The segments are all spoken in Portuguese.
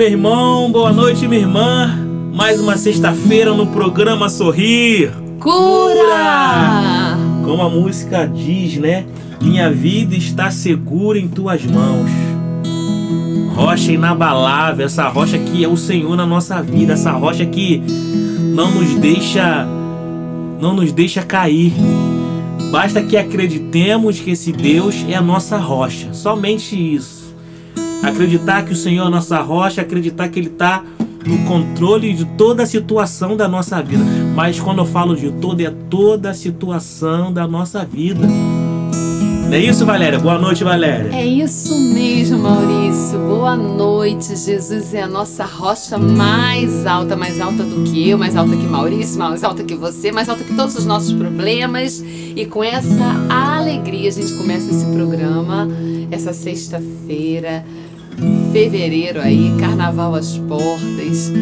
Meu irmão. Boa noite, minha irmã. Mais uma sexta-feira no programa Sorrir. Cura! Como a música diz, né? Minha vida está segura em tuas mãos. Rocha inabalável, essa rocha que é o Senhor na nossa vida, essa rocha que não nos deixa não nos deixa cair. Basta que acreditemos que esse Deus é a nossa rocha, somente isso. Acreditar que o Senhor é nossa rocha, acreditar que Ele está no controle de toda a situação da nossa vida. Mas quando eu falo de toda, é toda a situação da nossa vida. Não é isso, Valéria? Boa noite, Valéria. É isso mesmo, Maurício. Boa noite. Jesus é a nossa rocha mais alta, mais alta do que eu, mais alta que Maurício, mais alta que você, mais alta que todos os nossos problemas. E com essa alegria a gente começa esse programa, essa sexta-feira, fevereiro aí, carnaval às portas.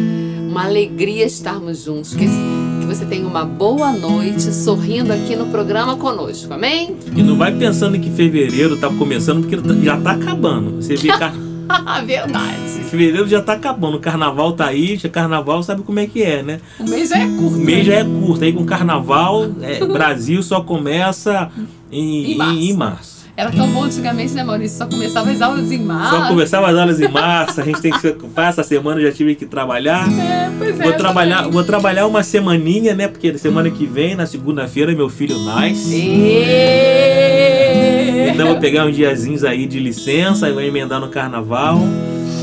Uma alegria estarmos juntos. Que, que você tenha uma boa noite sorrindo aqui no programa conosco, amém? E não vai pensando que fevereiro tá começando, porque já tá acabando. Você vê car... Verdade. fevereiro já tá acabando, o carnaval tá aí, já carnaval sabe como é que é, né? O mês já é curto. O mês né? já é curto, aí com carnaval, é, Brasil só começa em, Em março. em- em março. Era tão bom antigamente, né, Maurício? Só começava as aulas em março. Só começava as aulas em março, a gente tem que se ocupar, essa semana já tive que trabalhar. É, pois é. Vou trabalhar, vou trabalhar uma semaninha, né? Porque semana que vem, na segunda-feira, meu filho nasce. Então vou pegar uns diazinhos aí de licença e vou emendar no carnaval.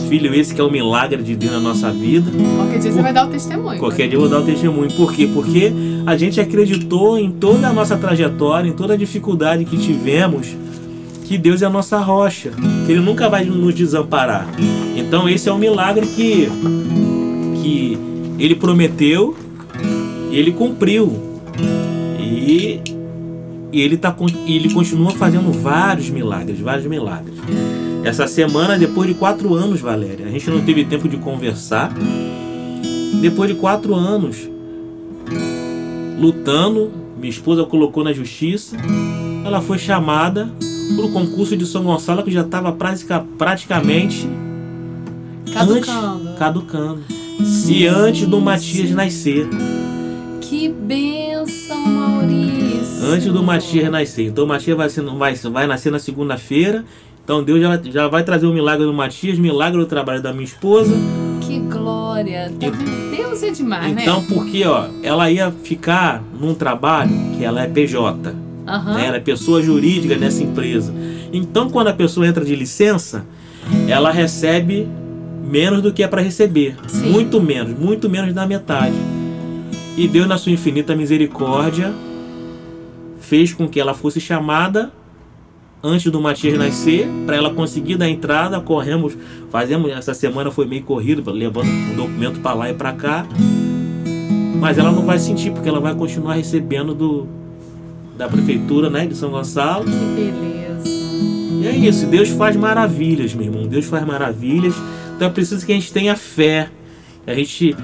Filho esse que é o milagre de Deus na nossa vida. Qualquer dia você vai dar o testemunho. Qualquer dia eu vou dar o testemunho. Por quê? Porque a gente acreditou em toda a nossa trajetória, em toda a dificuldade que tivemos, que Deus é a nossa rocha, que Ele nunca vai nos desamparar. Então esse é um milagre que, que Ele prometeu e Ele cumpriu. E, e ele, tá, ele continua fazendo vários milagres, vários milagres. Essa semana, depois de quatro anos, Valéria, a gente não teve tempo de conversar. Depois de quatro anos lutando, minha esposa colocou na justiça. Ela foi chamada para o concurso de São Gonçalo, que já estava praticamente Caducando. antes- caducando. E antes do Matias nascer. Que bênção, Maurício. Antes do Matias nascer. Então o Matias vai, ser- vai, vai nascer na segunda-feira. Então Deus já, já vai trazer o milagre do Matias, milagre do trabalho da minha esposa. Que glória. Tá vendo? Deus é demais, Então, né? porque ó, ela ia ficar num trabalho que ela é PJ. Aham. né? Ela é pessoa jurídica dessa empresa. Então, quando a pessoa entra de licença, ela recebe menos do que é para receber. Sim. Muito menos, muito menos da metade. E Deus, na sua infinita misericórdia, fez com que ela fosse chamada antes do Matias nascer, para ela conseguir dar entrada. Corremos, fazemos, essa semana foi meio corrido, levando o documento para lá e para cá. Mas ela não vai sentir, porque ela vai continuar recebendo do, da prefeitura né, de São Gonçalo. Que beleza. E é isso, Deus faz maravilhas, meu irmão. Deus faz maravilhas. Então é preciso que a gente tenha fé, que a gente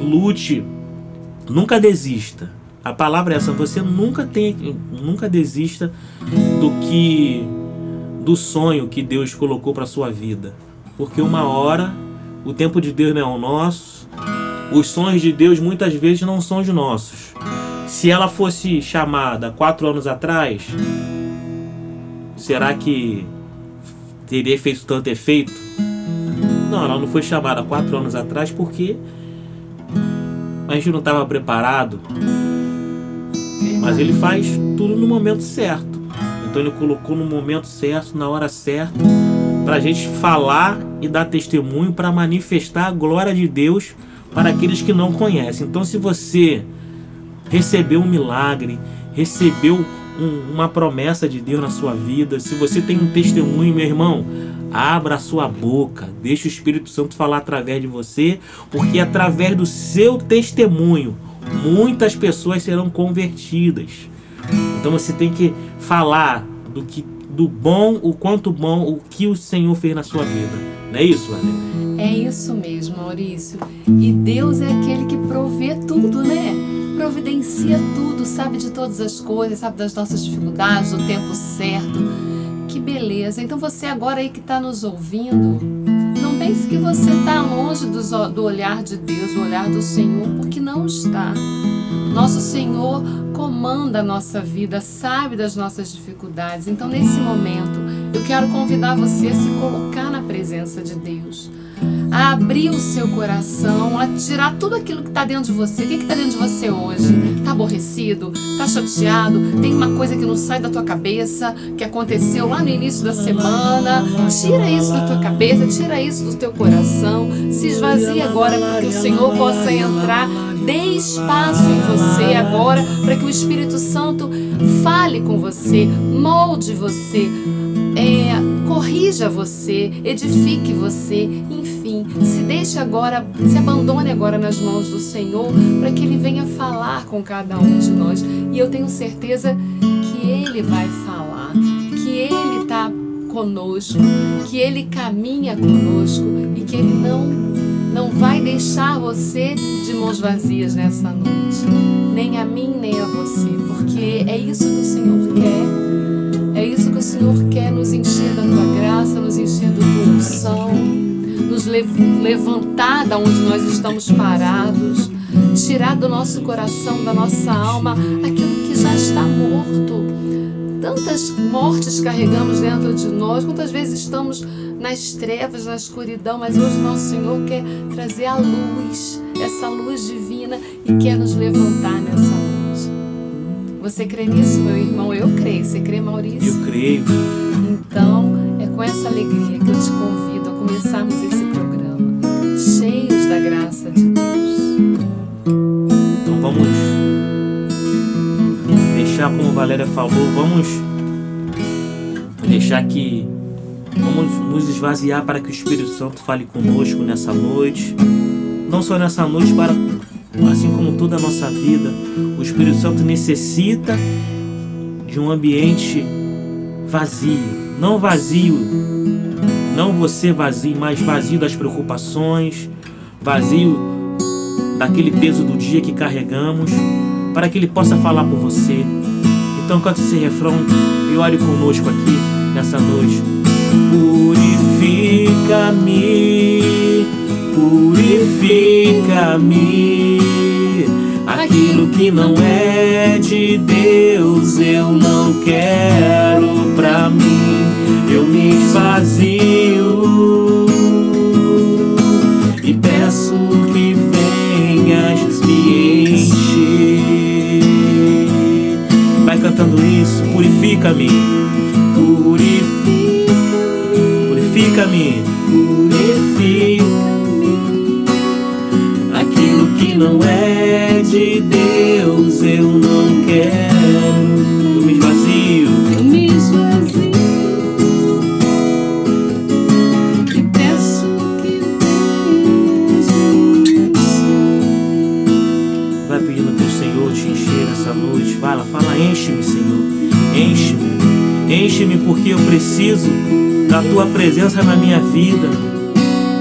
lute, nunca desista. A palavra é essa, você nunca tem, nunca desista do que do sonho que Deus colocou para sua vida. Porque uma hora o tempo de Deus não é o nosso. Os sonhos de Deus muitas vezes não são os nossos. Se ela fosse chamada quatro anos atrás, será que teria feito tanto efeito? Não, ela não foi chamada quatro anos atrás porque a gente não estava preparado. Mas ele faz tudo no momento certo. Então ele colocou no momento certo, na hora certa, para a gente falar e dar testemunho para manifestar a glória de Deus para aqueles que não conhecem. Então, se você recebeu um milagre, recebeu um, uma promessa de Deus na sua vida, se você tem um testemunho, meu irmão, abra a sua boca, deixe o Espírito Santo falar através de você, porque através do seu testemunho, muitas pessoas serão convertidas. Então você tem que falar do que do bom, o quanto bom, o que o Senhor fez na sua vida. Não é isso, Ale? É isso mesmo, Maurício. E Deus é aquele que provê tudo, né? Providencia tudo, sabe de todas as coisas, sabe das nossas dificuldades, do tempo certo. Que beleza. Então você agora aí que está nos ouvindo, não pense que você está longe do, olhar de Deus, do olhar do Senhor, porque não está. Nosso Senhor comanda a nossa vida, sabe das nossas dificuldades. Então, nesse momento, eu quero convidar você a se colocar na presença de Deus, a abrir o seu coração, a tirar tudo aquilo que está dentro de você. O que está dentro de você hoje? Está aborrecido? Está chateado? Tem uma coisa que não sai da tua cabeça, que aconteceu lá no início da semana? Tira isso da tua cabeça, tira isso do teu coração. Se esvazie agora para que o Senhor possa entrar Dê espaço em você agora para que o Espírito Santo fale com você, molde você, é, corrija você, edifique você, enfim, se deixe agora, se abandone agora nas mãos do Senhor para que Ele venha falar com cada um de nós. E eu tenho certeza que Ele vai falar, que Ele está conosco, que Ele caminha conosco e que Ele não não vai deixar você de mãos vazias nessa noite, nem a mim, nem a você, porque é isso que o Senhor quer. Senhor quer nos encher da tua graça, nos encher da tua unção, nos levantar da onde nós estamos parados, tirar do nosso coração, da nossa alma, aquilo que já está morto. Tantas mortes carregamos dentro de nós, quantas vezes estamos nas trevas, na escuridão, mas hoje nosso Senhor quer trazer a luz, essa luz divina e quer nos levantar nessa. Você crê nisso, meu irmão? Eu creio. Você crê, Maurício? Eu creio. Então, é com essa alegria que eu te convido a começarmos esse programa, cheios da graça de Deus. Então vamos deixar, como Valéria falou, vamos deixar que Vamos nos esvaziar para que o Espírito Santo fale conosco nessa noite. Não só nessa noite, para assim como toda a nossa vida, o Espírito Santo necessita de um ambiente vazio, não vazio, não você vazio, mas vazio das preocupações, vazio daquele peso do dia que carregamos, para que ele possa falar por você. Então cante esse refrão e ore conosco aqui nessa noite. Purifica-me, purifica-me. Aquilo que não é de Deus eu não quero pra mim. Eu me esvazio e peço que venhas me encher. Vai cantando isso, purifica-me, purifica purifica-me, purifica-me. Aquilo que não é de Deus eu não quero. Eu me esvazio. Eu me esvazio. E peço que vejas. Vai pedindo que o Senhor te encher essa noite. Fala, fala, enche-me, Senhor. Enche-me. Enche-me porque eu preciso da tua presença na minha vida.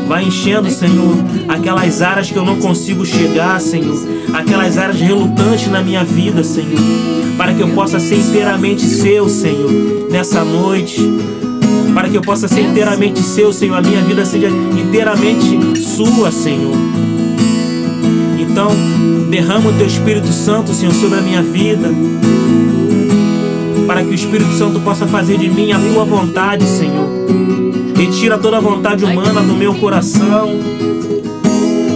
Vai enchendo, Senhor, aquelas áreas que eu não consigo chegar, Senhor. Aquelas áreas relutantes na minha vida, Senhor. Para que eu possa ser inteiramente seu, Senhor, nessa noite. Para que eu possa ser inteiramente seu, Senhor. A minha vida seja inteiramente sua, Senhor. Então, derrama o teu Espírito Santo, Senhor, sobre a minha vida. Para que o Espírito Santo possa fazer de mim a tua vontade, Senhor. Retira toda a vontade humana do meu coração,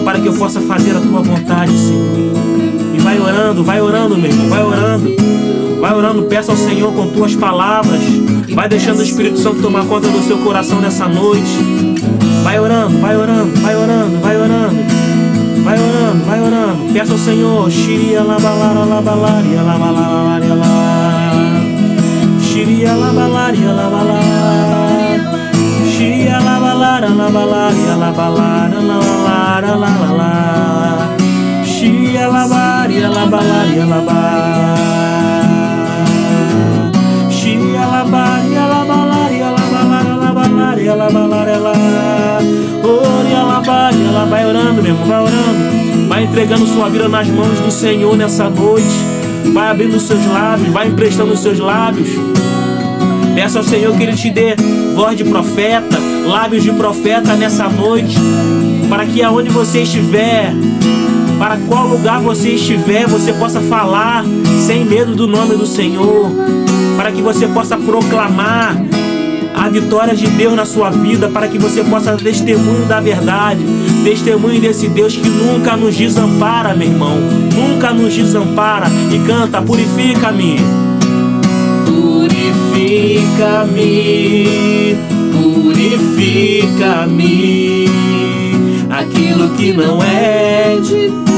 para que eu possa fazer a tua vontade, Senhor. E vai orando, vai orando, meu irmão, vai orando. Vai orando, peça ao Senhor com tuas palavras. Vai deixando o Espírito Santo tomar conta do seu coração nessa noite. Vai orando, vai orando, vai orando, vai orando. Vai orando, vai orando. Peça ao Senhor. Xiria labalara labalaria labalaria lá. Xiria labalaria labalaria dia la balara la balaria la balara la balara la la la Xia la baria la balaria la ba Xia la baria la balaria la balara la balaria la balaria la Oria la baria vai orando mesmo, vai orando Vai entregando sua vida nas mãos do Senhor nessa noite. Vai abrindo seus lábios, vai emprestando seus lábios. Peça ao Senhor que Ele te dê voz de profeta, lábios de profeta nessa noite, para que aonde você estiver, para qual lugar você estiver, você possa falar sem medo do nome do Senhor, para que você possa proclamar a vitória de Deus na sua vida, para que você possa testemunho da verdade, testemunho desse Deus que nunca nos desampara, meu irmão, nunca nos desampara. E canta, purifica-me purifica-me, purifica-me. Aquilo que não é de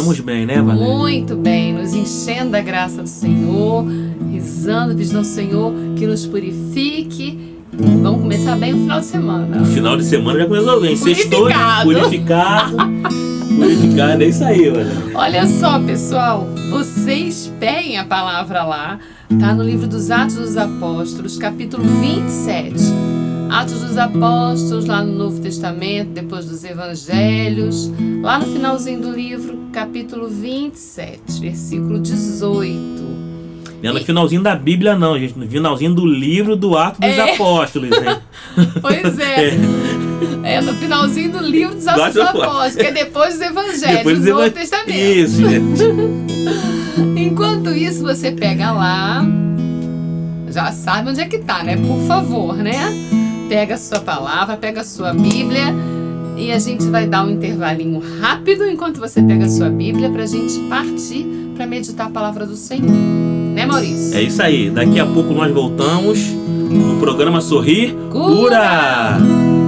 Começamos bem, né, Valéria? Muito bem, nos enchendo da graça do Senhor, rezando, pedindo ao Senhor que nos purifique. Vamos começar bem o final de semana. O final de semana já começou bem. Sextou, né? purificado. purificado, é isso aí, olha. Olha só, pessoal, vocês peguem a palavra lá, tá no livro dos Atos dos Apóstolos, capítulo 27. Atos dos Apóstolos, lá no Novo Testamento, depois dos Evangelhos, lá no finalzinho do livro, capítulo 27, versículo 18. Não é no finalzinho da Bíblia, não, gente. No finalzinho do livro do Atos dos é. Apóstolos, hein? pois é. é. é. no finalzinho do livro dos Atos dos Apóstolos, que é depois dos Evangelhos, depois do Novo Testamento. Isso, gente. Enquanto isso, você pega lá, já sabe onde é que tá, né? Por favor, né? pega a sua palavra, pega a sua Bíblia e a gente vai dar um intervalinho rápido enquanto você pega a sua Bíblia para a gente partir para meditar a palavra do Senhor. Né, Maurício? É isso aí. Daqui a pouco nós voltamos no programa Sorrir Cura. Cura.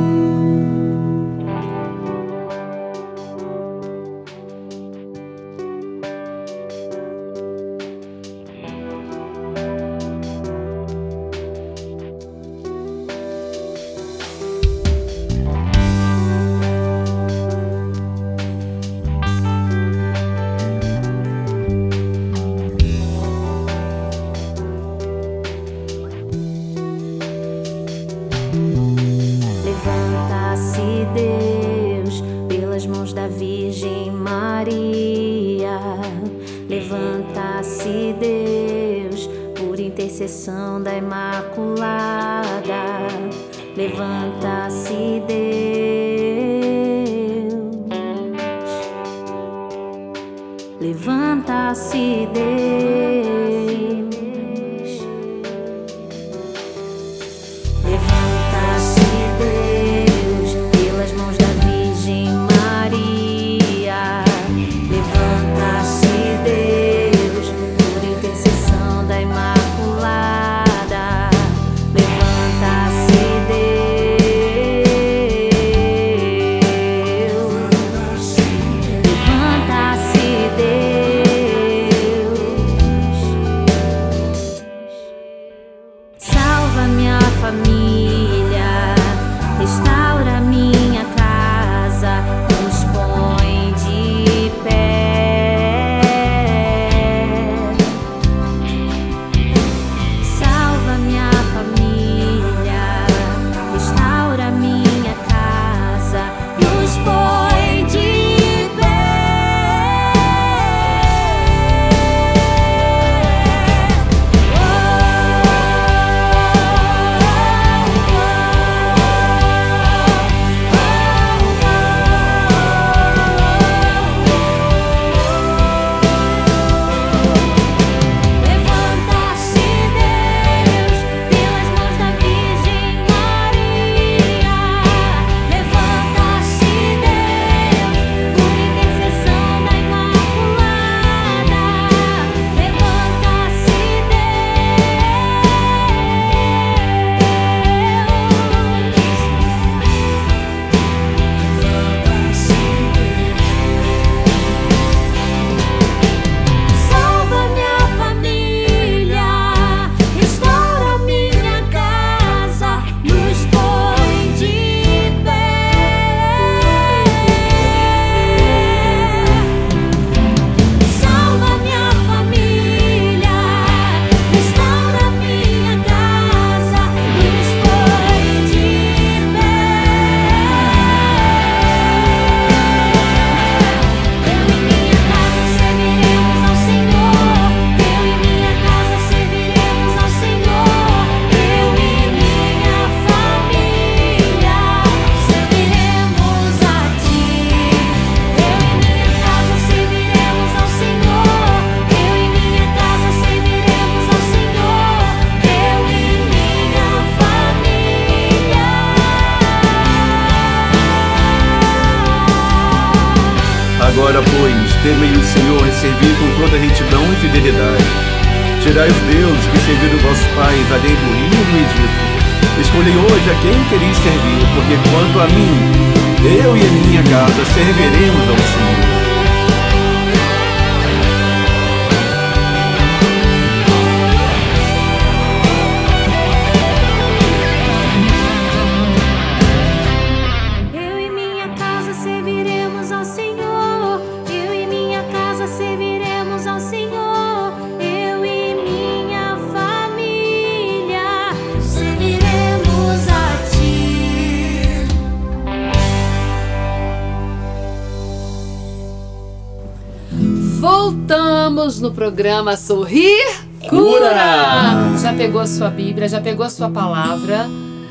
No programa Sorrir Cura. Já pegou a sua Bíblia, já pegou a sua palavra,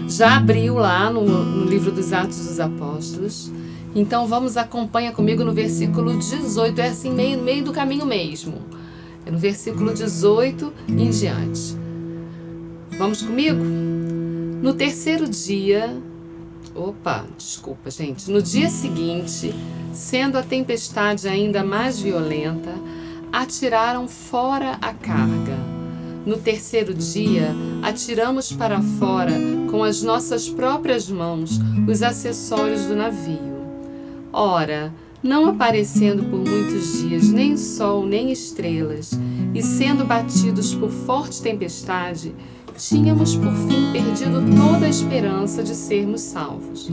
já abriu lá no, no livro dos Atos dos Apóstolos. Então vamos acompanha comigo no versículo 18, é assim meio meio do caminho mesmo. É no versículo 18 em diante. Vamos comigo? No terceiro dia, opa, desculpa, gente. No dia seguinte, sendo a tempestade ainda mais violenta, atiraram fora a carga. No terceiro dia, atiramos para fora com as nossas próprias mãos os acessórios do navio. Ora, não aparecendo por muitos dias nem sol nem estrelas, e sendo batidos por forte tempestade, tínhamos por fim perdido toda a esperança de sermos salvos.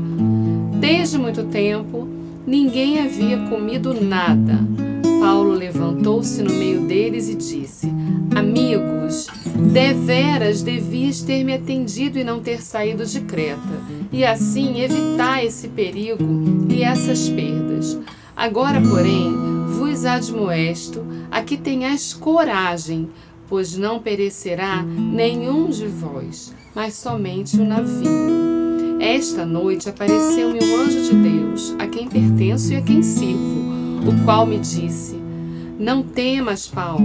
Desde muito tempo, ninguém havia comido nada Paulo levantou-se no meio deles e disse: Amigos, deveras devias ter me atendido e não ter saído de Creta, e assim evitar esse perigo e essas perdas. Agora, porém, vos admoesto a que tenhais coragem, pois não perecerá nenhum de vós, mas somente o navio. Esta noite apareceu-me um anjo de Deus, a quem pertenço e a quem sirvo o qual me disse: Não temas, Paulo.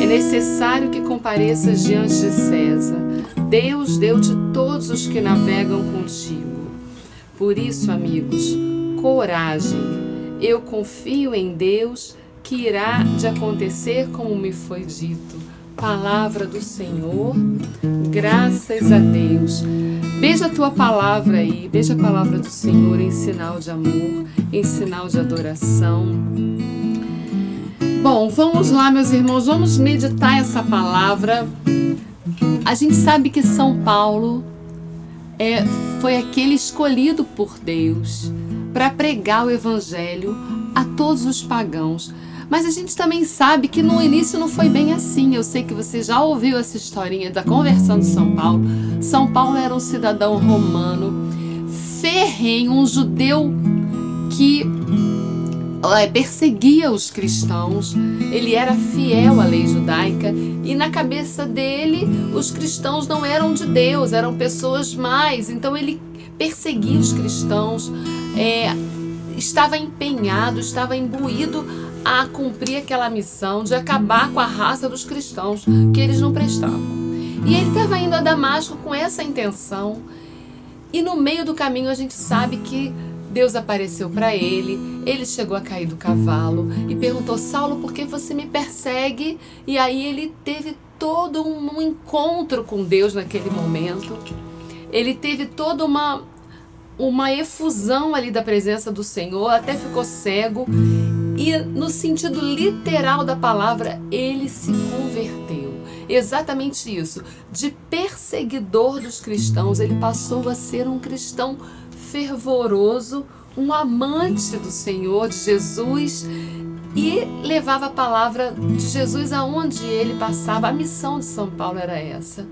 É necessário que compareças diante de César. Deus deu-te todos os que navegam contigo. Por isso, amigos, coragem. Eu confio em Deus que irá de acontecer como me foi dito. Palavra do Senhor, graças a Deus. Beija a tua palavra aí, beija a palavra do Senhor em sinal de amor, em sinal de adoração. Bom, vamos lá, meus irmãos, vamos meditar essa palavra. A gente sabe que São Paulo é, foi aquele escolhido por Deus para pregar o evangelho a todos os pagãos. Mas a gente também sabe que no início não foi bem assim. Eu sei que você já ouviu essa historinha da conversão de São Paulo. São Paulo era um cidadão romano, ferrenho, um judeu que é, perseguia os cristãos, ele era fiel à lei judaica e na cabeça dele os cristãos não eram de Deus, eram pessoas mais. Então ele perseguia os cristãos, é, estava empenhado, estava imbuído a cumprir aquela missão de acabar com a raça dos cristãos, que eles não prestavam. E ele estava indo a Damasco com essa intenção. E no meio do caminho a gente sabe que Deus apareceu para ele, ele chegou a cair do cavalo e perguntou: Saulo, por que você me persegue? E aí ele teve todo um, encontro com Deus naquele momento. Ele teve toda uma, uma efusão ali da presença do Senhor, até ficou cego. E no sentido literal da palavra, ele se converteu. Exatamente isso. De perseguidor dos cristãos, ele passou a ser um cristão fervoroso, um amante do Senhor, de Jesus, e levava a palavra de Jesus aonde ele passava. A missão de São Paulo era essa.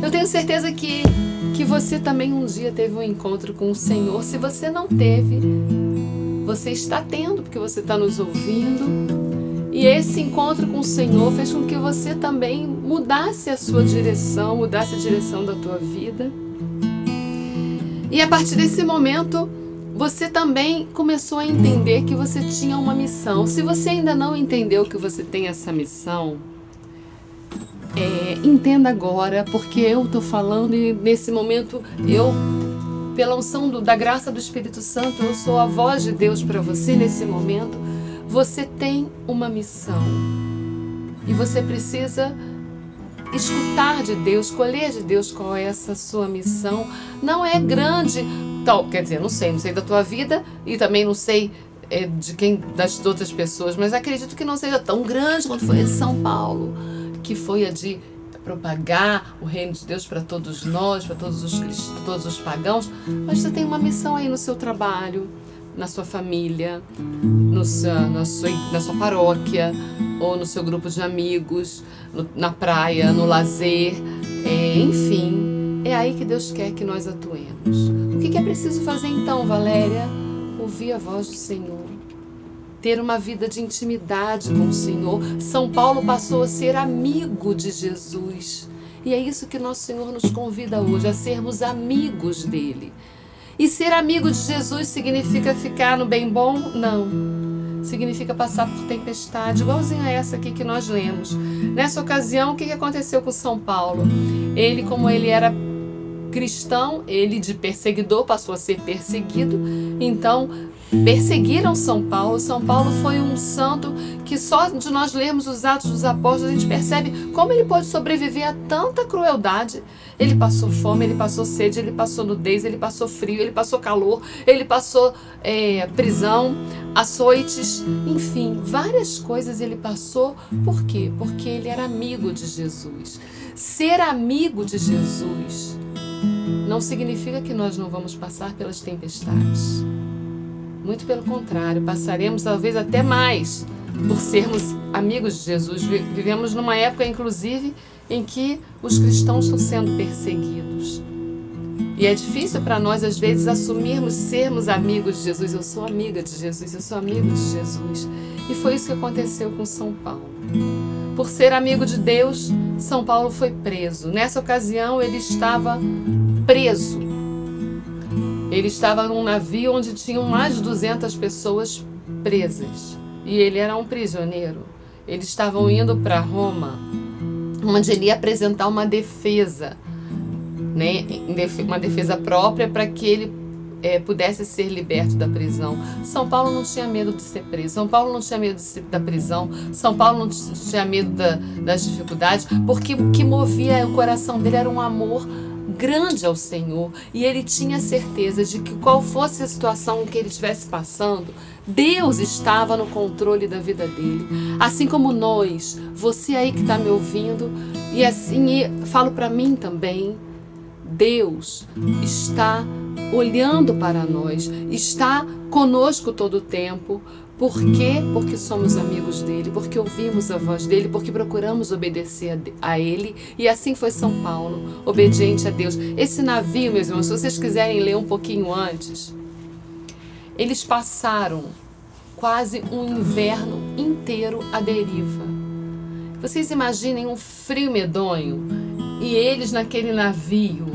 Eu tenho certeza que, que você também um dia teve um encontro com o Senhor. Se você não teve, você está tendo, porque você está nos ouvindo. E esse encontro com o Senhor fez com que você também mudasse a sua direção, mudasse a direção da tua vida. E a partir desse momento, você também começou a entender que você tinha uma missão. Se você ainda não entendeu que você tem essa missão, é, entenda agora, porque eu estou falando e nesse momento eu, pela unção do, da graça do Espírito Santo, eu sou a voz de Deus para você nesse momento. Você tem uma missão e você precisa escutar de Deus, colher de Deus qual é essa sua missão. Não é grande, tal, quer dizer, não sei, não sei da tua vida e também não sei é, de quem das outras pessoas, mas acredito que não seja tão grande quanto foi a de São Paulo, que foi a de propagar o reino de Deus para todos nós, para todos os todos os pagãos, mas você tem uma missão aí no seu trabalho, na sua família, no seu, na, sua, na sua paróquia ou no seu grupo de amigos, no, na praia, no lazer, é, enfim, é aí que Deus quer que nós atuemos. O que é preciso fazer então, Valéria? Ouvir a voz do Senhor. Ter uma vida de intimidade com o Senhor. São Paulo passou a ser amigo de Jesus. E é isso que nosso Senhor nos convida hoje, a sermos amigos dele. E ser amigo de Jesus significa ficar no bem bom? Não. Significa passar por tempestade, igualzinho a essa aqui que nós lemos. Nessa ocasião, o que aconteceu com São Paulo? Ele, como ele era cristão, ele de perseguidor passou a ser perseguido. Então, perseguiram São Paulo. São Paulo foi um santo que só de nós lermos os Atos dos Apóstolos a gente percebe como ele pode sobreviver a tanta crueldade. Ele passou fome, ele passou sede, ele passou nudez, ele passou frio, ele passou calor, ele passou é, prisão, açoites, enfim, várias coisas ele passou. Por quê? Porque ele era amigo de Jesus. Ser amigo de Jesus não significa que nós não vamos passar pelas tempestades. Muito pelo contrário, passaremos talvez até mais por sermos amigos de Jesus. Vivemos numa época, inclusive, em que os cristãos estão sendo perseguidos. E é difícil para nós, às vezes, assumirmos sermos amigos de Jesus. Eu sou amiga de Jesus, eu sou amigo de Jesus. E foi isso que aconteceu com São Paulo. Por ser amigo de Deus, São Paulo foi preso. Nessa ocasião, ele estava preso ele estava num navio onde tinham mais de 200 pessoas presas e ele era um prisioneiro. eles estavam indo para Roma, onde ele ia apresentar uma defesa, né, uma defesa própria para que ele é, pudesse ser liberto da prisão. São Paulo não tinha medo de ser preso, São Paulo não tinha medo ser, da prisão, São Paulo não tinha medo da, das dificuldades, porque o que movia o coração dele era um amor grande ao Senhor e ele tinha certeza de que qual fosse a situação que ele estivesse passando, Deus estava no controle da vida dele. Assim como nós, você aí que está me ouvindo, e assim falo para mim também, Deus está olhando para nós, está conosco todo o tempo. Por quê? Porque somos amigos dele, porque ouvimos a voz dele, porque procuramos obedecer a ele. E assim foi São Paulo, obediente a Deus. Esse navio, meus irmãos, se vocês quiserem ler um pouquinho antes, eles passaram quase um inverno inteiro à deriva. Vocês imaginem um frio medonho e eles naquele navio,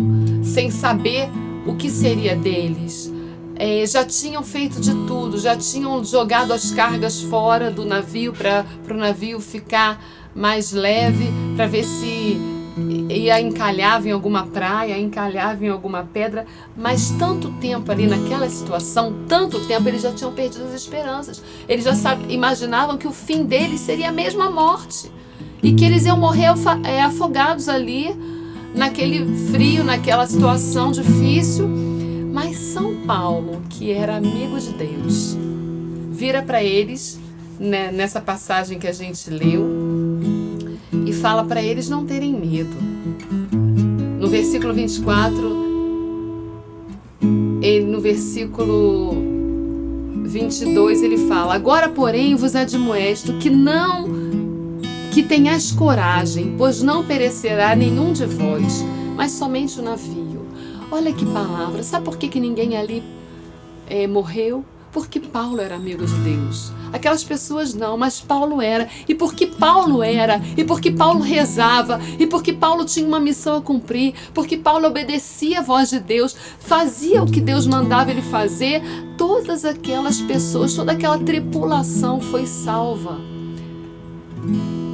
sem saber o que seria deles. É, já tinham feito de tudo, já tinham jogado as cargas fora do navio para o navio ficar mais leve, para ver se ia encalhava em alguma praia, encalhava em alguma pedra, mas tanto tempo ali naquela situação, tanto tempo eles já tinham perdido as esperanças. Eles já imaginavam que o fim deles seria a mesma morte e que eles iam morrer é, afogados ali naquele frio, naquela situação difícil. Mas São Paulo, que era amigo de Deus, vira para eles né, nessa passagem que a gente leu e fala para eles não terem medo. No versículo 24, ele, no versículo 22 ele fala: Agora, porém, vos admoesto que não que tenhais coragem, pois não perecerá nenhum de vós, mas somente o navio. Olha que palavra. Sabe por que, que ninguém ali é, morreu? Porque Paulo era amigo de Deus. Aquelas pessoas não, mas Paulo era. E porque Paulo era, e porque Paulo rezava, e porque Paulo tinha uma missão a cumprir, porque Paulo obedecia a voz de Deus, fazia o que Deus mandava ele fazer, todas aquelas pessoas, toda aquela tripulação foi salva.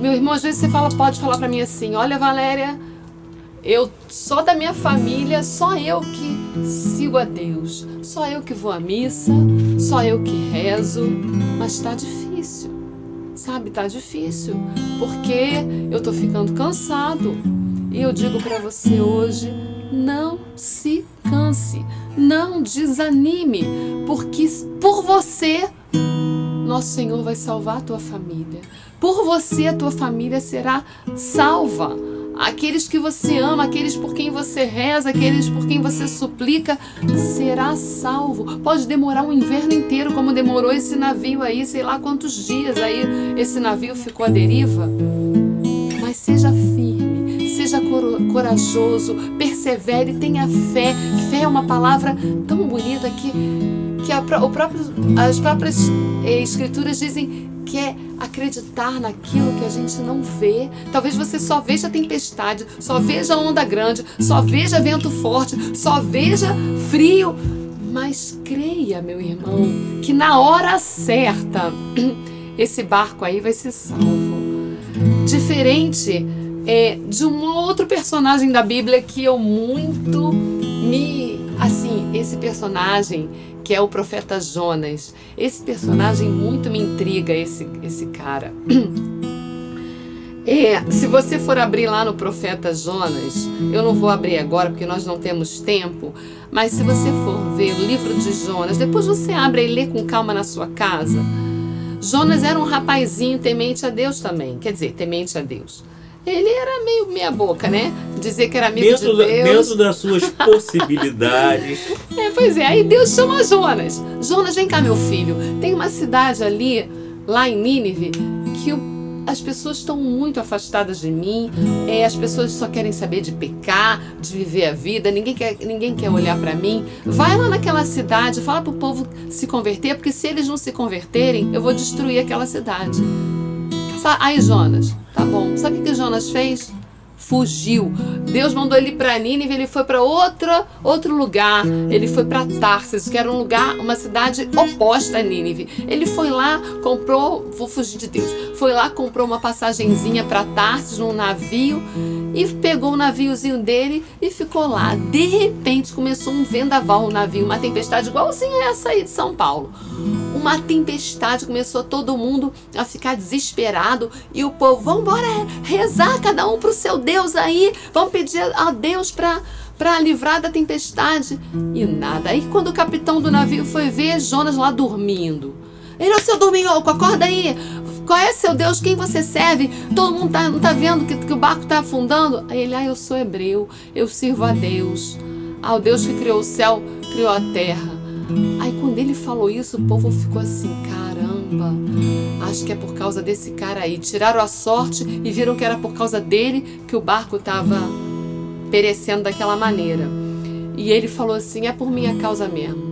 Meu irmão, às vezes você fala, pode falar para mim assim: olha, Valéria, eu só da minha família, só eu que sigo a Deus, só eu que vou à missa, só eu que rezo, mas está difícil, sabe? Está difícil, porque eu tô ficando cansado. E eu digo para você hoje, não se canse, não desanime, porque por você nosso Senhor vai salvar a tua família. Por você, a tua família será salva. Aqueles que você ama, aqueles por quem você reza, aqueles por quem você suplica, será salvo. Pode demorar um inverno inteiro, como demorou esse navio aí, sei lá quantos dias aí esse navio ficou à deriva. Mas seja firme, seja corajoso, persevere, tenha fé. Fé é uma palavra tão bonita que, que a, o próprio, as próprias eh, escrituras dizem que é acreditar naquilo que a gente não vê. Talvez você só veja tempestade, só veja onda grande, só veja vento forte, só veja frio. Mas creia, meu irmão, que na hora certa esse barco aí vai ser salvo. Diferente é, de um outro personagem da Bíblia que eu muito me. Assim, esse personagem que é o profeta Jonas. Esse personagem muito me intriga, esse, esse cara. É, se você for abrir lá no profeta Jonas, eu não vou abrir agora porque nós não temos tempo, mas se você for ver o livro de Jonas, depois você abre e lê com calma na sua casa. Jonas era um rapazinho temente a Deus também, quer dizer, temente a Deus ele era meio meia boca, né? Dizer que era amigo dentro de Deus. dentro das suas possibilidades. é, pois é. Aí Deus chama Jonas. Jonas, vem cá, meu filho. Tem uma cidade ali, lá em Nínive, que o, as pessoas estão muito afastadas de mim. É, as pessoas só querem saber de pecar, de viver a vida. Ninguém quer, ninguém quer olhar para mim. Vai lá naquela cidade, fala pro povo se converter, porque se eles não se converterem, eu vou destruir aquela cidade. Aí Jonas, tá bom. Sabe o que Jonas fez? fugiu. Deus mandou ele para Nínive, ele foi para outra outro lugar. Ele foi para Tarsis, que era um lugar, uma cidade oposta a Nínive. Ele foi lá, comprou, vou fugir de Deus. Foi lá, comprou uma passagenzinha para Tarsis num navio e pegou o naviozinho dele e ficou lá. De repente começou um vendaval no navio, uma tempestade igualzinha essa aí de São Paulo. Uma tempestade começou todo mundo a ficar desesperado e o povo, vamos embora rezar cada um pro seu Deus aí, vamos pedir a Deus para para livrar da tempestade. E nada. Aí quando o capitão do navio foi ver Jonas lá dormindo. Ele, ô seu dorminhoco, acorda aí. Qual é seu Deus? Quem você serve? Todo mundo tá, não tá vendo que, que o barco tá afundando? Aí ele, ah, eu sou hebreu, eu sirvo a Deus. Ao Deus que criou o céu, criou a terra. Aí quando ele falou isso, o povo ficou assim, caramba, acho que é por causa desse cara aí. Tiraram a sorte e viram que era por causa dele que o barco estava perecendo daquela maneira. E ele falou assim: é por minha causa mesmo.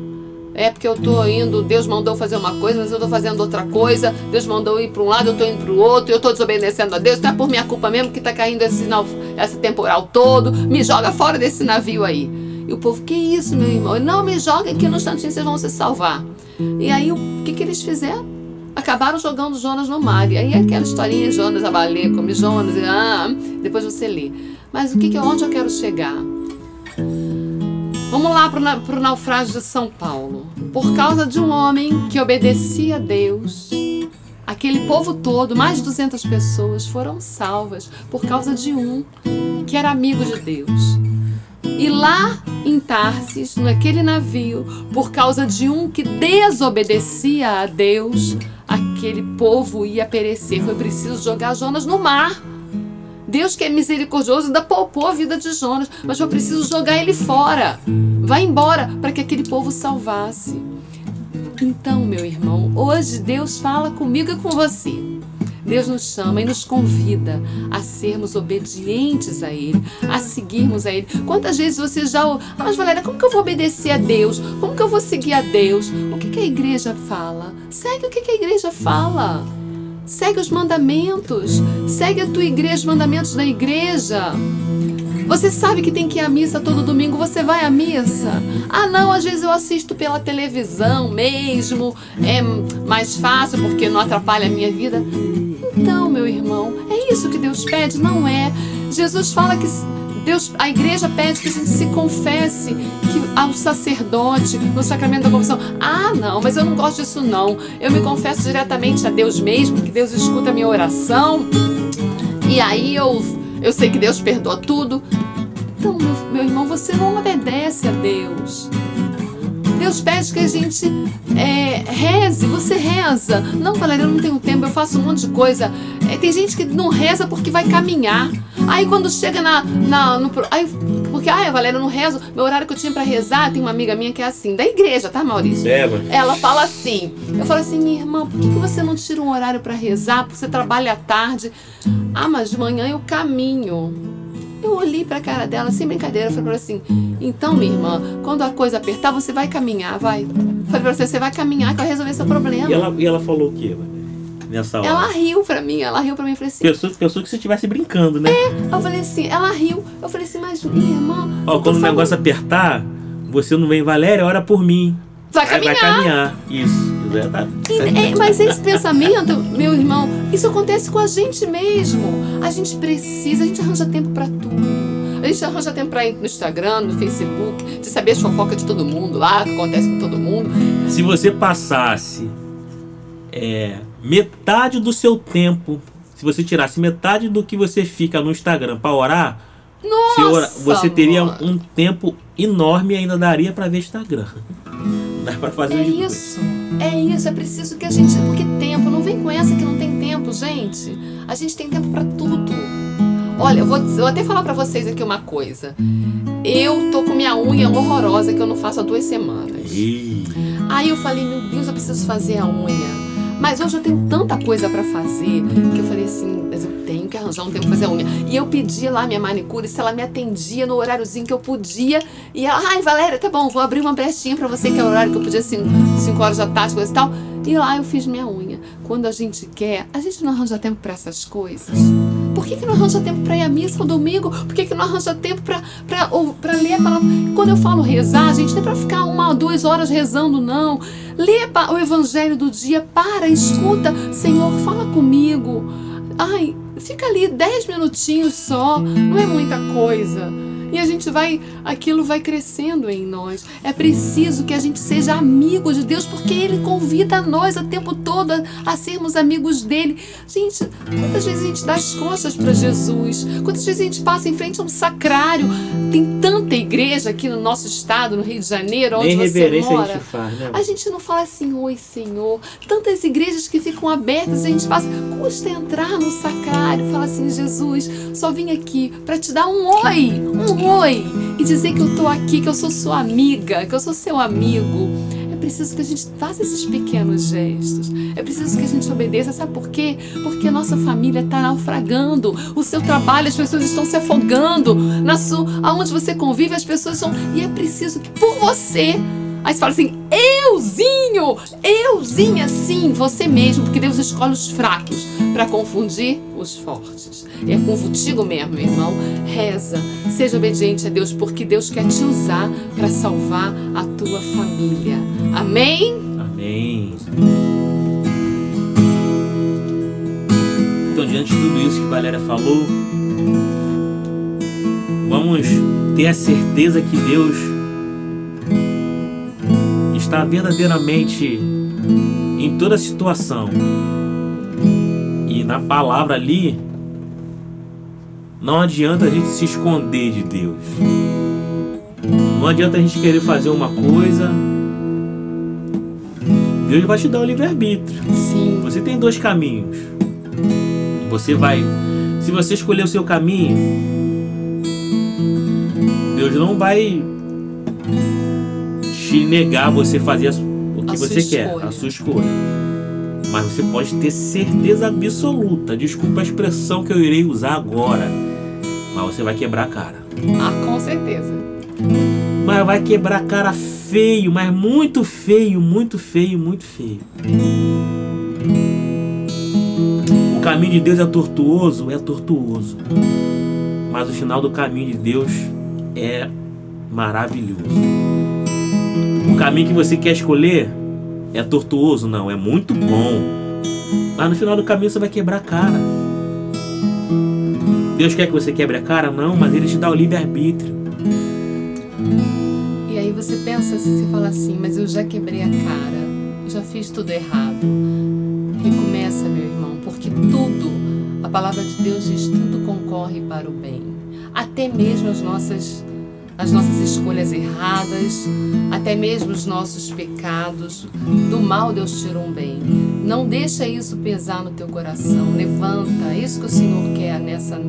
É porque eu tô indo, Deus mandou fazer uma coisa, mas eu tô fazendo outra coisa. Deus mandou ir para um lado, eu tô indo para o outro, eu tô desobedecendo a Deus. É por minha culpa mesmo que tá caindo esse, esse temporal todo. Me joga fora desse navio aí. E o povo, que isso, meu irmão? Não, me joga aqui no instantinho, vocês vão se salvar. E aí, o que, que eles fizeram? Acabaram jogando Jonas no mar. E aí, aquela historinha, Jonas, a baleia come Jonas, e, ah, depois você lê. Mas o que, que onde eu quero chegar? Vamos lá para o naufrágio de São Paulo. Por causa de um homem que obedecia a Deus, aquele povo todo, mais de 200 pessoas, foram salvas por causa de um que era amigo de Deus. E lá em Tarsis, naquele navio, por causa de um que desobedecia a Deus, aquele povo ia perecer. Foi preciso jogar Jonas no mar. Deus que é misericordioso ainda poupou a vida de Jonas, mas eu preciso jogar ele fora. Vai embora para que aquele povo salvasse. Então, meu irmão, hoje Deus fala comigo e com você. Deus nos chama e nos convida a sermos obedientes a Ele, a seguirmos a Ele. Quantas vezes você já. Ah, mas Valéria, como que eu vou obedecer a Deus? Como que eu vou seguir a Deus? O que, que a igreja fala? Segue o que, que a igreja fala. Segue os mandamentos. Segue a tua igreja, os mandamentos da igreja. Você sabe que tem que ir à missa todo domingo, você vai à missa? Ah, não, às vezes eu assisto pela televisão mesmo, é mais fácil porque não atrapalha a minha vida. Então, meu irmão, é isso que Deus pede? Não é. Jesus fala que Deus, a igreja pede que a gente se confesse que ao sacerdote no sacramento da confissão. Ah, não, mas eu não gosto disso não. Eu me confesso diretamente a Deus mesmo, que Deus escuta a minha oração. E aí eu eu sei que Deus perdoa tudo. Então, meu, meu irmão, você não obedece a Deus. Deus pede que a gente é, reze, você reza. Não, Valéria, eu não tenho tempo, eu faço um monte de coisa. É, tem gente que não reza porque vai caminhar. Aí quando chega na. na no, aí, porque, ai, Valéria, eu não rezo. Meu horário que eu tinha para rezar, tem uma amiga minha que é assim, da igreja, tá, Maurício? Mas... Ela fala assim. Eu falo assim, minha irmã, por que, que você não tira um horário para rezar? Porque você trabalha à tarde. Ah, mas de manhã eu caminho. Eu olhei pra cara dela, sem brincadeira, falei pra ela assim: então, minha irmã, quando a coisa apertar, você vai caminhar, vai. Falei pra você: você vai caminhar que vai resolver seu problema. E ela, e ela falou o quê, nessa hora? Ela riu pra mim, ela riu pra mim e falei assim: pensou, pensou que você estivesse brincando, né? É, eu falei assim: ela riu. Eu falei assim: mas minha irmã. Ó, quando o negócio apertar, você não vem, Valéria, ora por mim. Vai caminhar. Vai caminhar. Isso. É, mas esse pensamento, meu irmão, isso acontece com a gente mesmo. A gente precisa, a gente arranja tempo para tudo. A gente arranja tempo para ir no Instagram, no Facebook, de saber as fofocas de todo mundo lá, o que acontece com todo mundo. Se você passasse é, metade do seu tempo, se você tirasse metade do que você fica no Instagram para orar, Nossa, você teria um tempo enorme e ainda daria para ver Instagram. Dá para fazer É isso. É isso, é preciso que a gente. Porque tempo, não vem com essa que não tem tempo, gente. A gente tem tempo para tudo. Olha, eu vou, eu vou até falar para vocês aqui uma coisa. Eu tô com minha unha horrorosa que eu não faço há duas semanas. Aí eu falei, meu Deus, eu preciso fazer a unha. Mas hoje eu tenho tanta coisa para fazer que eu falei assim, mas eu tenho que arranjar um tempo pra fazer a unha. E eu pedi lá minha manicure se ela me atendia no horáriozinho que eu podia. E ela, ai, Valéria, tá bom, vou abrir uma brechinha para você, que é o horário que eu podia, assim, 5 horas da tarde, coisa e tal. E lá eu fiz minha unha. Quando a gente quer, a gente não arranja tempo para essas coisas. Por que, que não arranja tempo para ir à missa ao domingo? Por que, que não arranja tempo para ler a palavra? Quando eu falo rezar, gente, não é para ficar uma ou duas horas rezando, não. Lê o evangelho do dia, para, escuta. Senhor, fala comigo. Ai, fica ali dez minutinhos só, não é muita coisa. E a gente vai, aquilo vai crescendo em nós. É preciso que a gente seja amigo de Deus, porque Ele convida nós o tempo todo a, a sermos amigos dele. Gente, quantas vezes a gente dá as costas para Jesus? Quantas vezes a gente passa em frente a um sacrário? Tem tanta igreja aqui no nosso estado, no Rio de Janeiro, onde Nem você mora. a gente faz, né? A gente não fala assim, oi Senhor. Tantas igrejas que ficam abertas, a gente passa, custa entrar no sacrário, fala assim, Jesus, só vim aqui para te dar um oi, um oi, e dizer que eu tô aqui, que eu sou sua amiga, que eu sou seu amigo. É preciso que a gente faça esses pequenos gestos. É preciso que a gente obedeça. Sabe por quê? Porque a nossa família está naufragando. O seu trabalho, as pessoas estão se afogando. Na sua, aonde você convive, as pessoas estão. E é preciso que por você Aí você fala assim, euzinho, euzinha, sim, você mesmo, porque Deus escolhe os fracos para confundir os fortes. E é contigo mesmo, irmão. Reza, seja obediente a Deus, porque Deus quer te usar para salvar a tua família. Amém? Amém. Então, diante de tudo isso que Valéria falou, vamos ter a certeza que Deus está verdadeiramente em toda situação. E na palavra ali, não adianta a gente se esconder de Deus. Não adianta a gente querer fazer uma coisa. Deus vai te dar o livre-arbítrio. Sim. Você tem dois caminhos. Você vai. Se você escolher o seu caminho, Deus não vai te negar você fazer o que A você quer, escolha. a sua escolha. Mas você pode ter certeza absoluta, desculpa a expressão que eu irei usar agora, mas você vai quebrar a cara. Ah, com certeza. Mas vai quebrar a cara feio, mas muito feio, muito feio, muito feio. O caminho de Deus é tortuoso, é tortuoso. Mas o final do caminho de Deus é maravilhoso. Caminho que você quer escolher é tortuoso? Não, é muito bom. Mas no final do caminho você vai quebrar a cara. Deus quer que você quebre a cara? Não, mas Ele te dá o livre-arbítrio. E aí você pensa, você fala assim, mas eu já quebrei a cara, já fiz tudo errado. Recomeça, meu irmão, porque tudo, a palavra de Deus diz, tudo concorre para o bem. Até mesmo as nossas, as nossas escolhas erradas, até mesmo os nossos pecados. Do mal Deus tira um bem. Não deixa isso pesar no teu coração. Levanta. É isso que o Senhor quer nessa,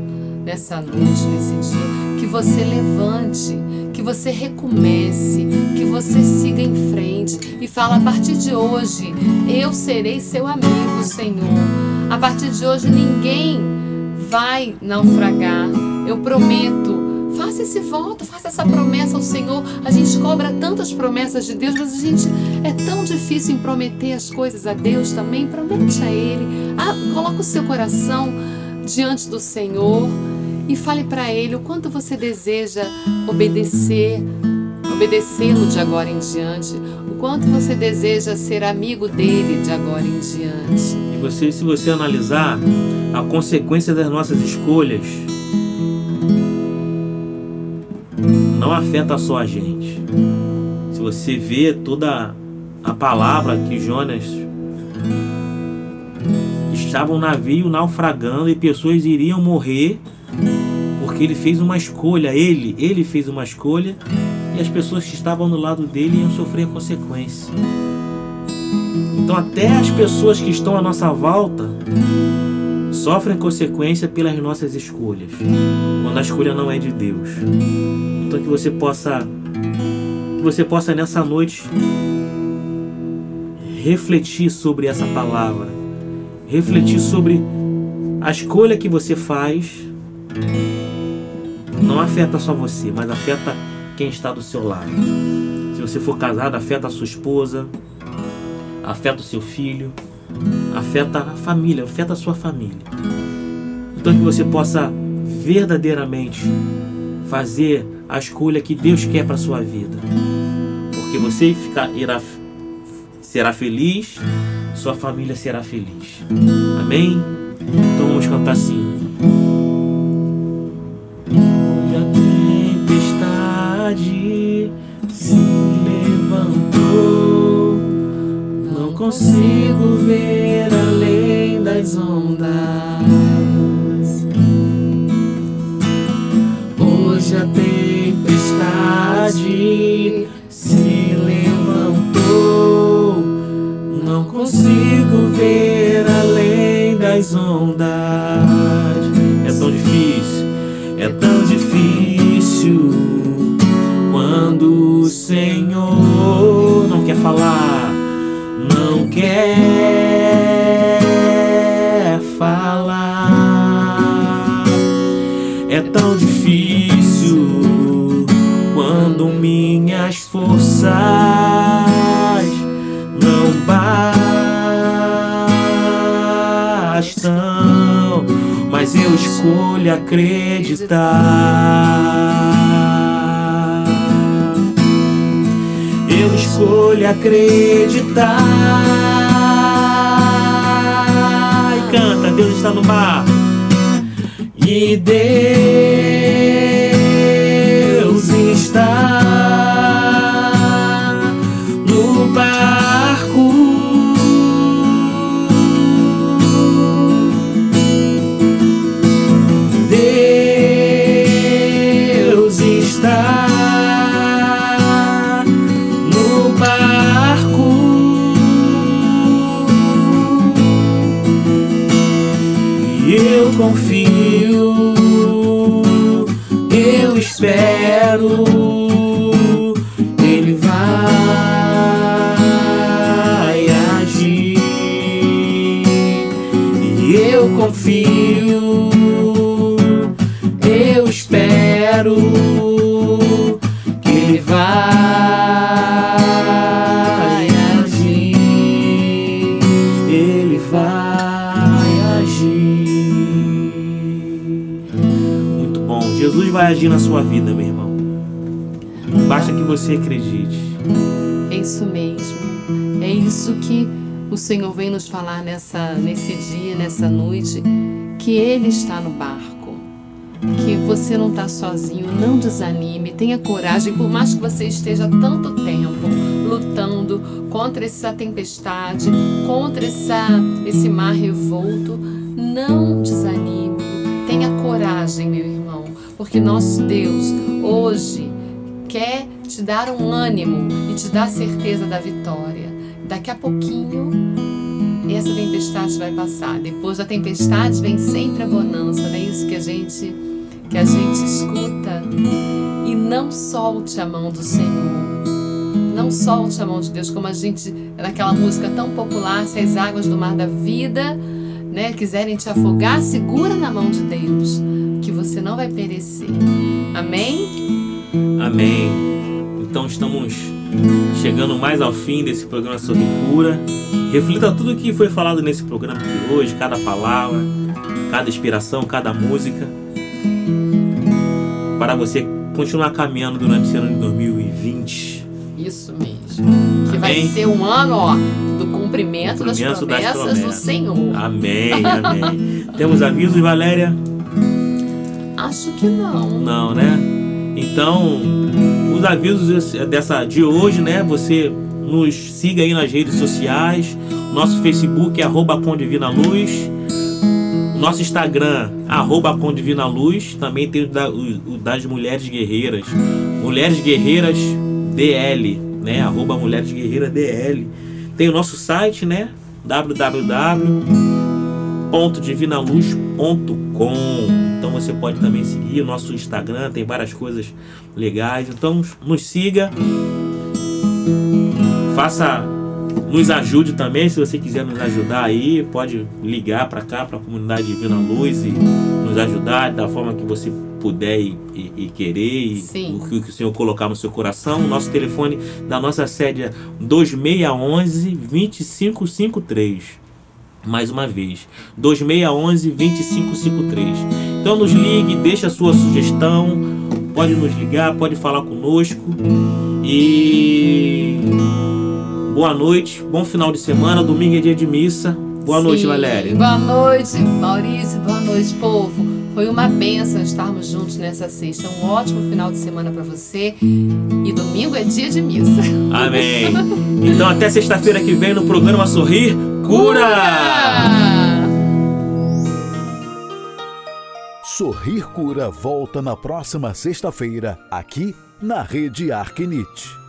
nessa noite, nesse dia. Que você levante, que você recomece, que você siga em frente e fala a partir de hoje, eu serei seu amigo, Senhor. A partir de hoje ninguém vai naufragar. Eu prometo. Faça esse voto, faça essa promessa ao Senhor. A gente cobra tantas promessas de Deus, mas a gente é tão difícil em prometer as coisas a Deus também. Promete a Ele. Ah, coloca o seu coração diante do Senhor e fale para Ele o quanto você deseja obedecer, obedecê-lo de agora em diante, o quanto você deseja ser amigo dele de agora em diante. E você, se você analisar a consequência das nossas escolhas, não afeta só a gente. Se você vê toda a palavra que Jonas estava um navio naufragando e pessoas iriam morrer porque ele fez uma escolha, ele, ele fez uma escolha e as pessoas que estavam do lado dele iam sofrer consequência. Então até as pessoas que estão à nossa volta sofrem consequência pelas nossas escolhas, quando a escolha não é de Deus. Então que você possa que você possa nessa noite refletir sobre essa palavra, refletir sobre a escolha que você faz. Não afeta só você, mas afeta quem está do seu lado. Se você for casado, afeta a sua esposa, afeta o seu filho, afeta a família, afeta a sua família. Então que você possa verdadeiramente fazer a escolha que Deus quer para sua vida. Porque você ficar, irá, será feliz, sua família será feliz. Amém? Então vamos cantar assim. Consigo ver além das ondas. Hoje a tempestade se levantou, não consigo ver além das ondas. É tão difícil, é tão difícil quando o Senhor não quer falar, quer falar. É tão difícil quando minhas forças não bastam, mas eu escolho acreditar. Eu escolho acreditar. E canta, Deus está no mar. E Deus está no barco. Senhor vem nos falar nessa, nesse dia, nessa noite, que Ele está no barco. Que você não está sozinho, não desanime, tenha coragem, por mais que você esteja tanto tempo lutando contra essa tempestade, contra essa, esse mar revolto, não desanime, tenha coragem, meu irmão, porque nosso Deus hoje quer te dar um ânimo e te dar certeza da vitória. Daqui a pouquinho tempestade vai passar. Depois da tempestade vem sempre a bonança, não é isso que a gente que a gente escuta. E não solte a mão do Senhor. Não solte a mão de Deus, como a gente naquela música tão popular, se as águas do mar da vida, né, quiserem te afogar, segura na mão de Deus, que você não vai perecer. Amém? Amém. Então estamos chegando mais ao fim desse programa sobre cura. Reflita tudo o que foi falado nesse programa de hoje, cada palavra, cada inspiração, cada música. Para você continuar caminhando durante esse ano de 2020. Isso mesmo. Que vai Amém. ser um ano, ó, do cumprimento, das, Cumprimento das promessas do promessas. Senhor. Amém, amém. Temos avisos, Valéria? Acho que não. Não, né? Então, os avisos dessa de hoje, né? Você nos siga aí nas redes sociais. Nosso Facebook é arroba com Divina Luz. Nosso Instagram, arroba com Divina Luz. Também tem o, da- o- o das Mulheres Guerreiras. Mulheres Guerreiras DL, né? Arroba Mulheres Guerreiras DL. Tem o nosso site, né? www.divinaluz.com Então você pode também seguir o nosso Instagram, tem várias coisas legais. Então nos siga. Faça nos ajude também, se você quiser nos ajudar aí, pode ligar para cá, para a comunidade Divina Luz e nos ajudar da forma que você puder e, e- e querer, e Sim. o que o Senhor colocar no seu coração. O nosso telefone da nossa sede é 2611 2553. Mais uma vez, 2611 2553. Então nos ligue, deixa a sua sugestão, pode nos ligar, pode falar conosco. E boa noite, bom final de semana, domingo é dia de missa. Boa noite, Sim. Valéria. Boa noite, Maurício. Boa noite, povo. Foi uma benção estarmos juntos nessa sexta. Um ótimo final de semana para você. E domingo é dia de missa. Amém. Então até sexta-feira que vem no programa Sorrir Cura. Sorrir Cura volta na próxima sexta-feira, aqui na Rede Arquinite.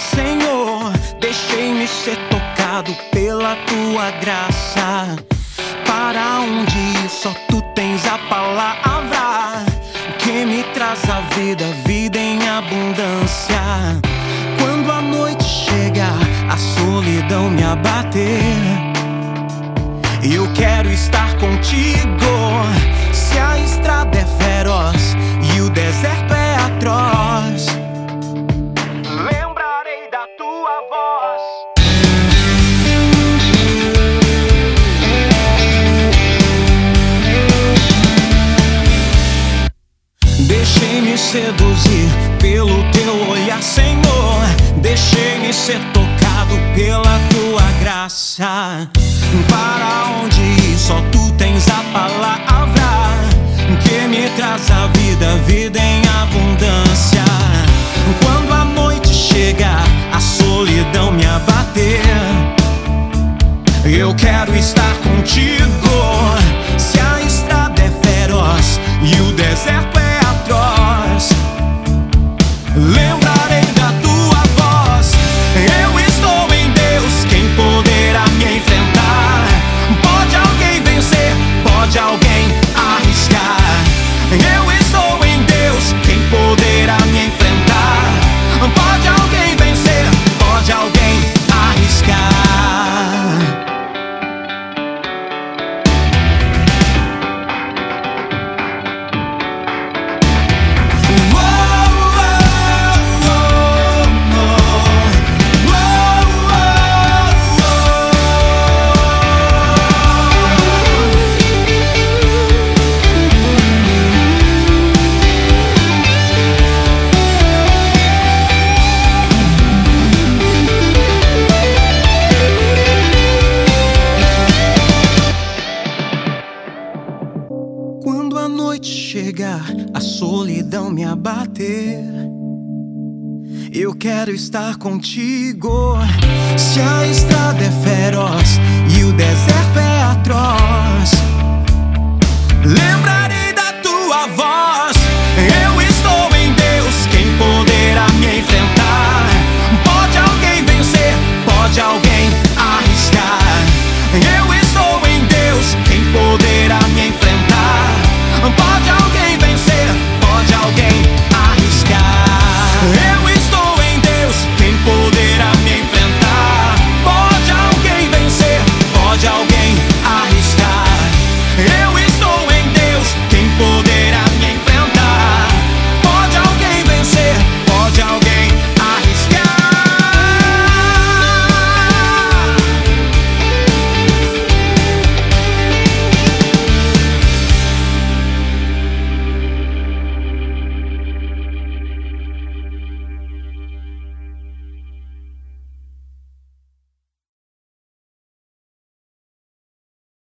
Senhor. Deixei-me ser tocado pela tua graça. Para onde só tu tens a palavra que me traz a vida, vida em abundância. Quando a noite chega, a solidão me abater. Eu quero estar contigo. Deixei-me ser tocado pela tua graça. Para onde ir, só tu tens a palavra que me traz a vida, vida em abundância. Quando a noite chega, a solidão me abater. Eu quero estar contigo. Se a estrada é feroz e o deserto é atroz, lembrarei quero estar contigo. Se a estrada é feroz e o deserto é atroz,